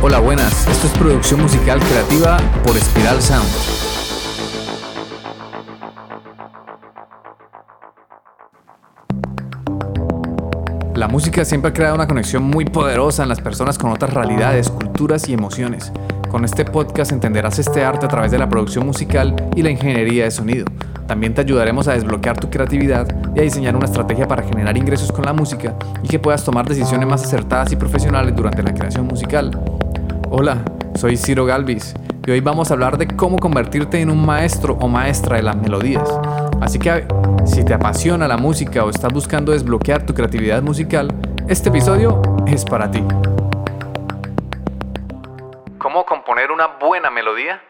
Hola, buenas. Esto es producción musical creativa por Spiral Sound. La música siempre ha creado una conexión muy poderosa en las personas con otras realidades, culturas y emociones. Con este podcast entenderás este arte a través de la producción musical y la ingeniería de sonido. También te ayudaremos a desbloquear tu creatividad y a diseñar una estrategia para generar ingresos con la música y que puedas tomar decisiones más acertadas y profesionales durante la creación musical. Hola, soy Ciro Galvis y hoy vamos a hablar de cómo convertirte en un maestro o maestra de las melodías. Así que si te apasiona la música o estás buscando desbloquear tu creatividad musical, este episodio es para ti. ¿Cómo componer una buena melodía?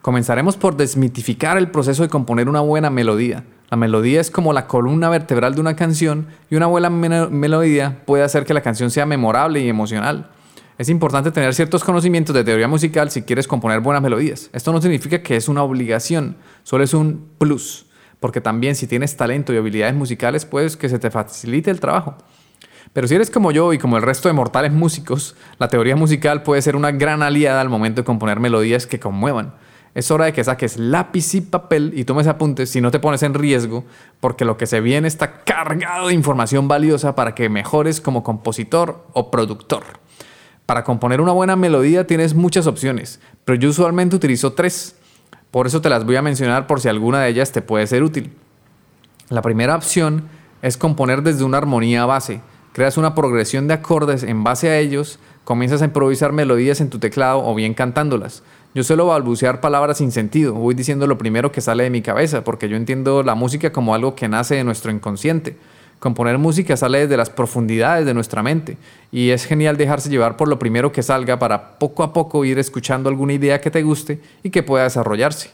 Comenzaremos por desmitificar el proceso de componer una buena melodía. La melodía es como la columna vertebral de una canción y una buena melodía puede hacer que la canción sea memorable y emocional. Es importante tener ciertos conocimientos de teoría musical si quieres componer buenas melodías. Esto no significa que es una obligación, solo es un plus, porque también si tienes talento y habilidades musicales, puedes que se te facilite el trabajo. Pero si eres como yo y como el resto de mortales músicos, la teoría musical puede ser una gran aliada al momento de componer melodías que conmuevan. Es hora de que saques lápiz y papel y tomes apuntes si no te pones en riesgo, porque lo que se viene está cargado de información valiosa para que mejores como compositor o productor. Para componer una buena melodía tienes muchas opciones, pero yo usualmente utilizo tres. Por eso te las voy a mencionar por si alguna de ellas te puede ser útil. La primera opción es componer desde una armonía base. Creas una progresión de acordes en base a ellos, comienzas a improvisar melodías en tu teclado o bien cantándolas. Yo suelo balbucear palabras sin sentido, voy diciendo lo primero que sale de mi cabeza, porque yo entiendo la música como algo que nace de nuestro inconsciente. Componer música sale desde las profundidades de nuestra mente y es genial dejarse llevar por lo primero que salga para poco a poco ir escuchando alguna idea que te guste y que pueda desarrollarse.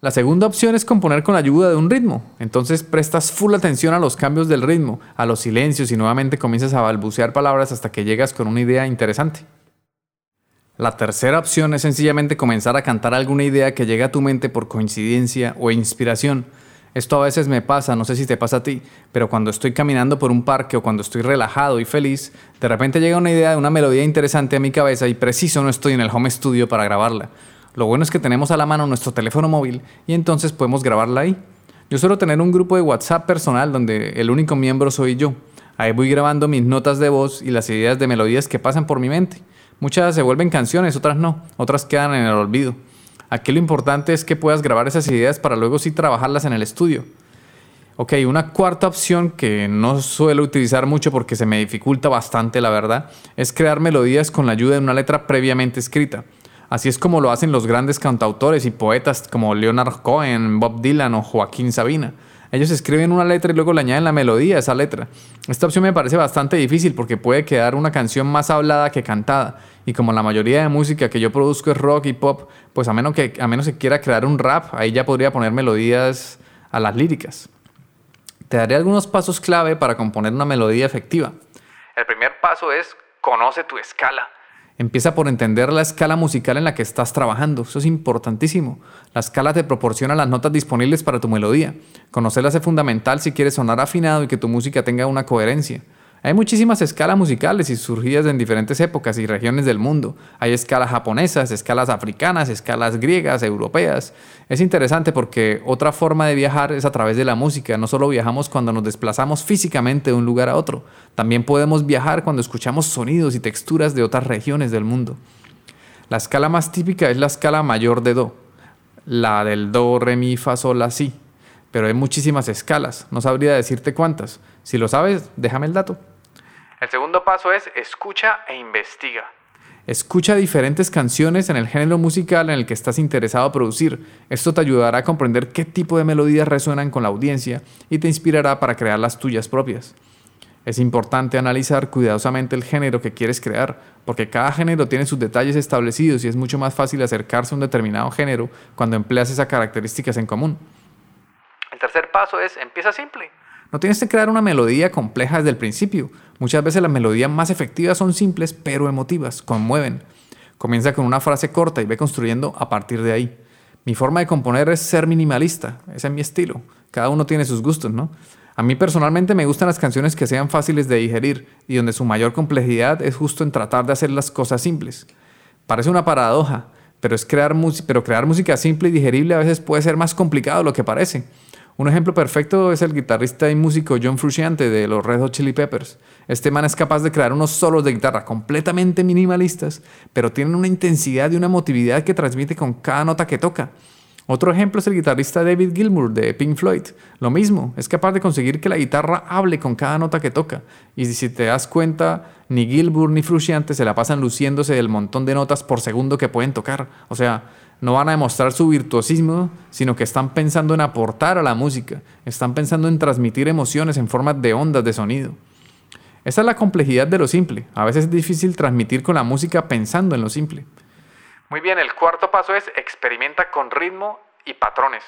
La segunda opción es componer con la ayuda de un ritmo. Entonces prestas full atención a los cambios del ritmo, a los silencios y nuevamente comienzas a balbucear palabras hasta que llegas con una idea interesante. La tercera opción es sencillamente comenzar a cantar alguna idea que llegue a tu mente por coincidencia o inspiración esto a veces me pasa, no sé si te pasa a ti, pero cuando estoy caminando por un parque o cuando estoy relajado y feliz, de repente llega una idea de una melodía interesante a mi cabeza y preciso no estoy en el home studio para grabarla. Lo bueno es que tenemos a la mano nuestro teléfono móvil y entonces podemos grabarla ahí. Yo suelo tener un grupo de WhatsApp personal donde el único miembro soy yo. Ahí voy grabando mis notas de voz y las ideas de melodías que pasan por mi mente. Muchas se vuelven canciones, otras no, otras quedan en el olvido. Aquí lo importante es que puedas grabar esas ideas para luego sí trabajarlas en el estudio. Ok, una cuarta opción que no suelo utilizar mucho porque se me dificulta bastante, la verdad, es crear melodías con la ayuda de una letra previamente escrita. Así es como lo hacen los grandes cantautores y poetas como Leonard Cohen, Bob Dylan o Joaquín Sabina. Ellos escriben una letra y luego le añaden la melodía a esa letra. Esta opción me parece bastante difícil porque puede quedar una canción más hablada que cantada. Y como la mayoría de música que yo produzco es rock y pop, pues a menos que, a menos que quiera crear un rap, ahí ya podría poner melodías a las líricas. Te daré algunos pasos clave para componer una melodía efectiva. El primer paso es conoce tu escala. Empieza por entender la escala musical en la que estás trabajando. Eso es importantísimo. La escala te proporciona las notas disponibles para tu melodía. Conocerlas es fundamental si quieres sonar afinado y que tu música tenga una coherencia. Hay muchísimas escalas musicales y surgidas en diferentes épocas y regiones del mundo. Hay escalas japonesas, escalas africanas, escalas griegas, europeas. Es interesante porque otra forma de viajar es a través de la música. No solo viajamos cuando nos desplazamos físicamente de un lugar a otro, también podemos viajar cuando escuchamos sonidos y texturas de otras regiones del mundo. La escala más típica es la escala mayor de Do, la del Do, Re, Mi, Fa, Sol, La, Si. Pero hay muchísimas escalas, no sabría decirte cuántas. Si lo sabes, déjame el dato. El segundo paso es escucha e investiga. Escucha diferentes canciones en el género musical en el que estás interesado a producir. Esto te ayudará a comprender qué tipo de melodías resuenan con la audiencia y te inspirará para crear las tuyas propias. Es importante analizar cuidadosamente el género que quieres crear, porque cada género tiene sus detalles establecidos y es mucho más fácil acercarse a un determinado género cuando empleas esas características en común. El tercer paso es empieza simple. No tienes que crear una melodía compleja desde el principio. Muchas veces las melodías más efectivas son simples pero emotivas, conmueven. Comienza con una frase corta y ve construyendo a partir de ahí. Mi forma de componer es ser minimalista, ese es mi estilo. Cada uno tiene sus gustos, ¿no? A mí personalmente me gustan las canciones que sean fáciles de digerir y donde su mayor complejidad es justo en tratar de hacer las cosas simples. Parece una paradoja, pero, es crear pero crear música simple y digerible a veces puede ser más complicado de lo que parece. Un ejemplo perfecto es el guitarrista y músico John Frusciante de los Red Hot Chili Peppers. Este man es capaz de crear unos solos de guitarra completamente minimalistas, pero tienen una intensidad y una emotividad que transmite con cada nota que toca. Otro ejemplo es el guitarrista David Gilmour de Pink Floyd. Lo mismo, es capaz de conseguir que la guitarra hable con cada nota que toca. Y si te das cuenta, ni Gilmour ni Frusciante se la pasan luciéndose del montón de notas por segundo que pueden tocar. O sea, no van a demostrar su virtuosismo, sino que están pensando en aportar a la música, están pensando en transmitir emociones en forma de ondas de sonido. Esa es la complejidad de lo simple. A veces es difícil transmitir con la música pensando en lo simple. Muy bien, el cuarto paso es experimenta con ritmo y patrones.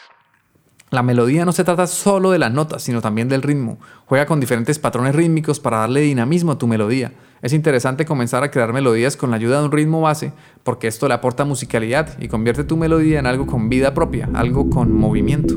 La melodía no se trata solo de las notas, sino también del ritmo. Juega con diferentes patrones rítmicos para darle dinamismo a tu melodía. Es interesante comenzar a crear melodías con la ayuda de un ritmo base, porque esto le aporta musicalidad y convierte tu melodía en algo con vida propia, algo con movimiento.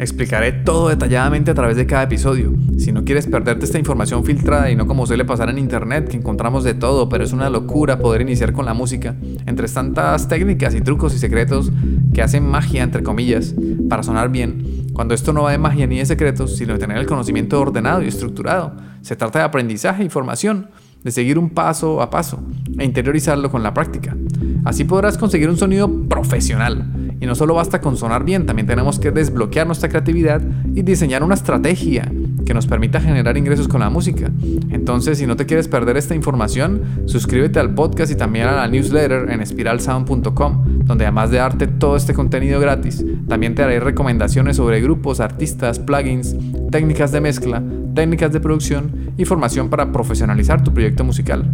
Explicaré todo detalladamente a través de cada episodio. Si no quieres perderte esta información filtrada y no como suele pasar en internet, que encontramos de todo, pero es una locura poder iniciar con la música, entre tantas técnicas y trucos y secretos que hacen magia, entre comillas, para sonar bien, cuando esto no va de magia ni de secretos, sino de tener el conocimiento ordenado y estructurado. Se trata de aprendizaje e información de seguir un paso a paso e interiorizarlo con la práctica. Así podrás conseguir un sonido profesional y no solo basta con sonar bien, también tenemos que desbloquear nuestra creatividad y diseñar una estrategia que nos permita generar ingresos con la música. Entonces, si no te quieres perder esta información, suscríbete al podcast y también a la newsletter en espiralsound.com, donde además de darte todo este contenido gratis, también te haré recomendaciones sobre grupos, artistas, plugins, técnicas de mezcla, técnicas de producción y formación para profesionalizar tu proyecto musical.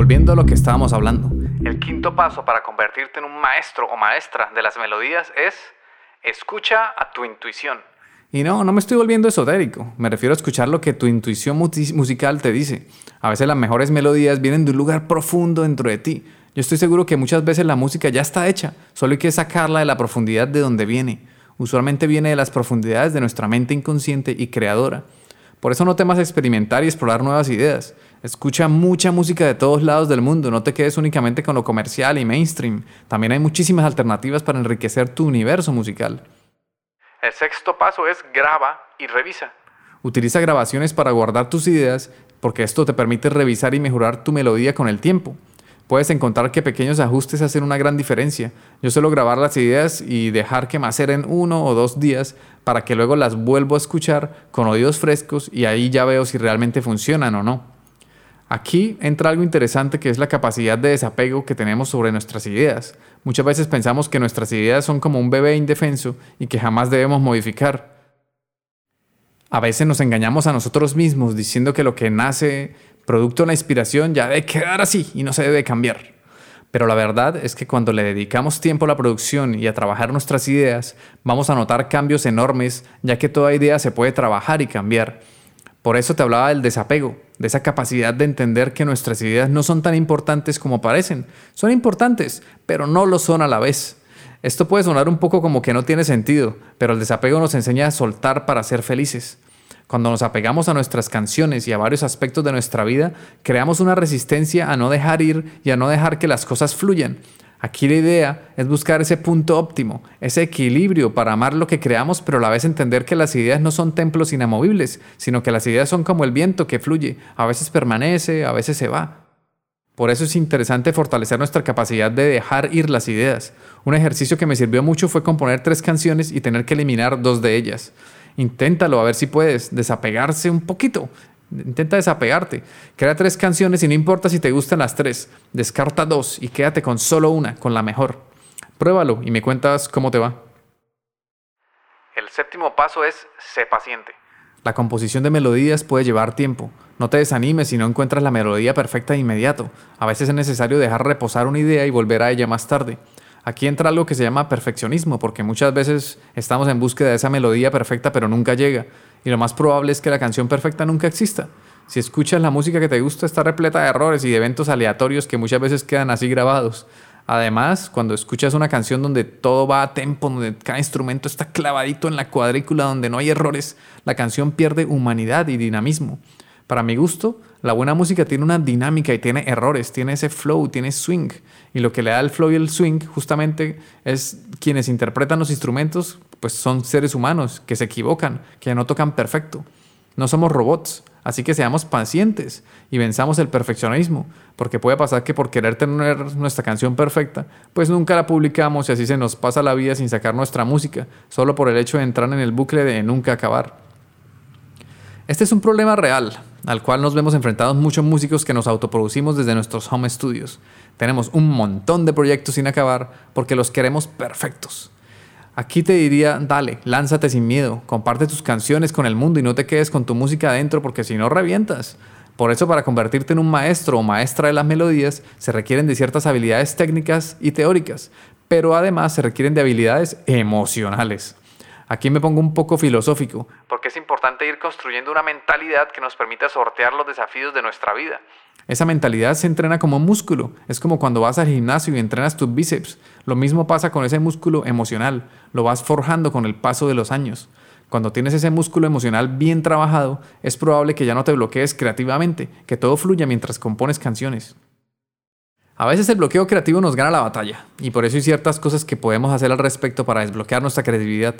Volviendo a lo que estábamos hablando. El quinto paso para convertirte en un maestro o maestra de las melodías es escucha a tu intuición. Y no, no me estoy volviendo esotérico, me refiero a escuchar lo que tu intuición musical te dice. A veces las mejores melodías vienen de un lugar profundo dentro de ti. Yo estoy seguro que muchas veces la música ya está hecha, solo hay que sacarla de la profundidad de donde viene. Usualmente viene de las profundidades de nuestra mente inconsciente y creadora. Por eso no temas experimentar y explorar nuevas ideas. Escucha mucha música de todos lados del mundo, no te quedes únicamente con lo comercial y mainstream. También hay muchísimas alternativas para enriquecer tu universo musical. El sexto paso es graba y revisa. Utiliza grabaciones para guardar tus ideas porque esto te permite revisar y mejorar tu melodía con el tiempo. Puedes encontrar que pequeños ajustes hacen una gran diferencia. Yo suelo grabar las ideas y dejar que maceren uno o dos días para que luego las vuelvo a escuchar con oídos frescos y ahí ya veo si realmente funcionan o no. Aquí entra algo interesante que es la capacidad de desapego que tenemos sobre nuestras ideas. Muchas veces pensamos que nuestras ideas son como un bebé indefenso y que jamás debemos modificar. A veces nos engañamos a nosotros mismos diciendo que lo que nace producto de la inspiración ya debe quedar así y no se debe cambiar. Pero la verdad es que cuando le dedicamos tiempo a la producción y a trabajar nuestras ideas, vamos a notar cambios enormes, ya que toda idea se puede trabajar y cambiar. Por eso te hablaba del desapego, de esa capacidad de entender que nuestras ideas no son tan importantes como parecen. Son importantes, pero no lo son a la vez. Esto puede sonar un poco como que no tiene sentido, pero el desapego nos enseña a soltar para ser felices. Cuando nos apegamos a nuestras canciones y a varios aspectos de nuestra vida, creamos una resistencia a no dejar ir y a no dejar que las cosas fluyan. Aquí la idea es buscar ese punto óptimo, ese equilibrio para amar lo que creamos, pero a la vez entender que las ideas no son templos inamovibles, sino que las ideas son como el viento que fluye, a veces permanece, a veces se va. Por eso es interesante fortalecer nuestra capacidad de dejar ir las ideas. Un ejercicio que me sirvió mucho fue componer tres canciones y tener que eliminar dos de ellas. Inténtalo a ver si puedes desapegarse un poquito Intenta desapegarte. Crea tres canciones y no importa si te gustan las tres. Descarta dos y quédate con solo una, con la mejor. Pruébalo y me cuentas cómo te va. El séptimo paso es sé paciente. La composición de melodías puede llevar tiempo. No te desanimes si no encuentras la melodía perfecta de inmediato. A veces es necesario dejar reposar una idea y volver a ella más tarde. Aquí entra algo que se llama perfeccionismo, porque muchas veces estamos en búsqueda de esa melodía perfecta pero nunca llega. Y lo más probable es que la canción perfecta nunca exista. Si escuchas la música que te gusta está repleta de errores y de eventos aleatorios que muchas veces quedan así grabados. Además, cuando escuchas una canción donde todo va a tempo, donde cada instrumento está clavadito en la cuadrícula, donde no hay errores, la canción pierde humanidad y dinamismo. Para mi gusto, la buena música tiene una dinámica y tiene errores, tiene ese flow, tiene swing. Y lo que le da el flow y el swing justamente es quienes interpretan los instrumentos, pues son seres humanos que se equivocan, que no tocan perfecto. No somos robots, así que seamos pacientes y venzamos el perfeccionismo, porque puede pasar que por querer tener nuestra canción perfecta, pues nunca la publicamos y así se nos pasa la vida sin sacar nuestra música, solo por el hecho de entrar en el bucle de nunca acabar. Este es un problema real, al cual nos vemos enfrentados muchos músicos que nos autoproducimos desde nuestros home studios. Tenemos un montón de proyectos sin acabar porque los queremos perfectos. Aquí te diría, dale, lánzate sin miedo, comparte tus canciones con el mundo y no te quedes con tu música adentro porque si no revientas. Por eso para convertirte en un maestro o maestra de las melodías se requieren de ciertas habilidades técnicas y teóricas, pero además se requieren de habilidades emocionales. Aquí me pongo un poco filosófico. Porque es importante ir construyendo una mentalidad que nos permita sortear los desafíos de nuestra vida. Esa mentalidad se entrena como músculo. Es como cuando vas al gimnasio y entrenas tus bíceps. Lo mismo pasa con ese músculo emocional. Lo vas forjando con el paso de los años. Cuando tienes ese músculo emocional bien trabajado, es probable que ya no te bloquees creativamente, que todo fluya mientras compones canciones. A veces el bloqueo creativo nos gana la batalla, y por eso hay ciertas cosas que podemos hacer al respecto para desbloquear nuestra creatividad.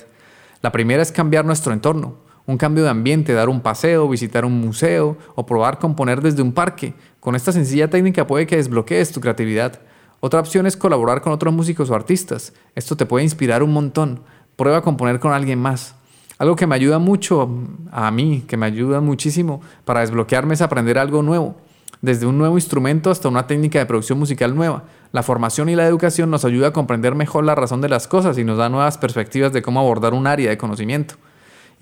La primera es cambiar nuestro entorno, un cambio de ambiente, dar un paseo, visitar un museo o probar componer desde un parque. Con esta sencilla técnica puede que desbloquees tu creatividad. Otra opción es colaborar con otros músicos o artistas. Esto te puede inspirar un montón. Prueba a componer con alguien más. Algo que me ayuda mucho a mí, que me ayuda muchísimo para desbloquearme es aprender algo nuevo desde un nuevo instrumento hasta una técnica de producción musical nueva. La formación y la educación nos ayuda a comprender mejor la razón de las cosas y nos da nuevas perspectivas de cómo abordar un área de conocimiento.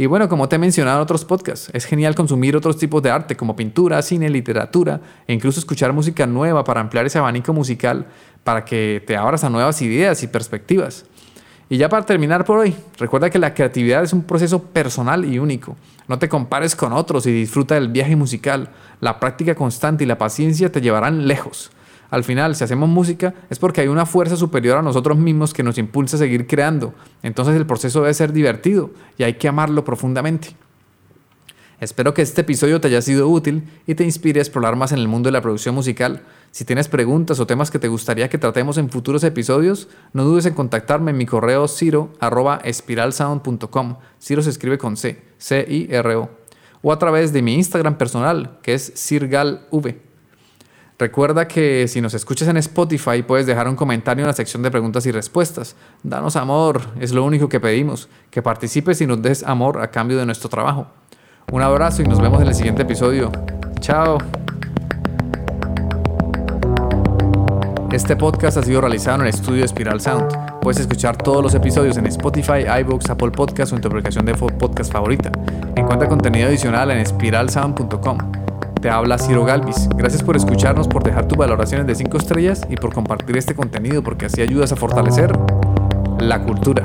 Y bueno, como te he mencionado en otros podcasts, es genial consumir otros tipos de arte como pintura, cine, literatura e incluso escuchar música nueva para ampliar ese abanico musical para que te abras a nuevas ideas y perspectivas. Y ya para terminar por hoy, recuerda que la creatividad es un proceso personal y único. No te compares con otros y disfruta del viaje musical. La práctica constante y la paciencia te llevarán lejos. Al final, si hacemos música, es porque hay una fuerza superior a nosotros mismos que nos impulsa a seguir creando. Entonces el proceso debe ser divertido y hay que amarlo profundamente. Espero que este episodio te haya sido útil y te inspire a explorar más en el mundo de la producción musical. Si tienes preguntas o temas que te gustaría que tratemos en futuros episodios, no dudes en contactarme en mi correo ciro.espiralsound.com. Ciro se escribe con C, C-I-R-O. O a través de mi Instagram personal, que es cirgalv. Recuerda que si nos escuchas en Spotify puedes dejar un comentario en la sección de preguntas y respuestas. Danos amor, es lo único que pedimos, que participes y nos des amor a cambio de nuestro trabajo. Un abrazo y nos vemos en el siguiente episodio. Chao. Este podcast ha sido realizado en el estudio Spiral Sound. Puedes escuchar todos los episodios en Spotify, iVoox, Apple Podcasts o en tu aplicación de podcast favorita. Encuentra contenido adicional en spiralsound.com. Te habla Ciro Galvis. Gracias por escucharnos, por dejar tus valoraciones de 5 estrellas y por compartir este contenido porque así ayudas a fortalecer la cultura.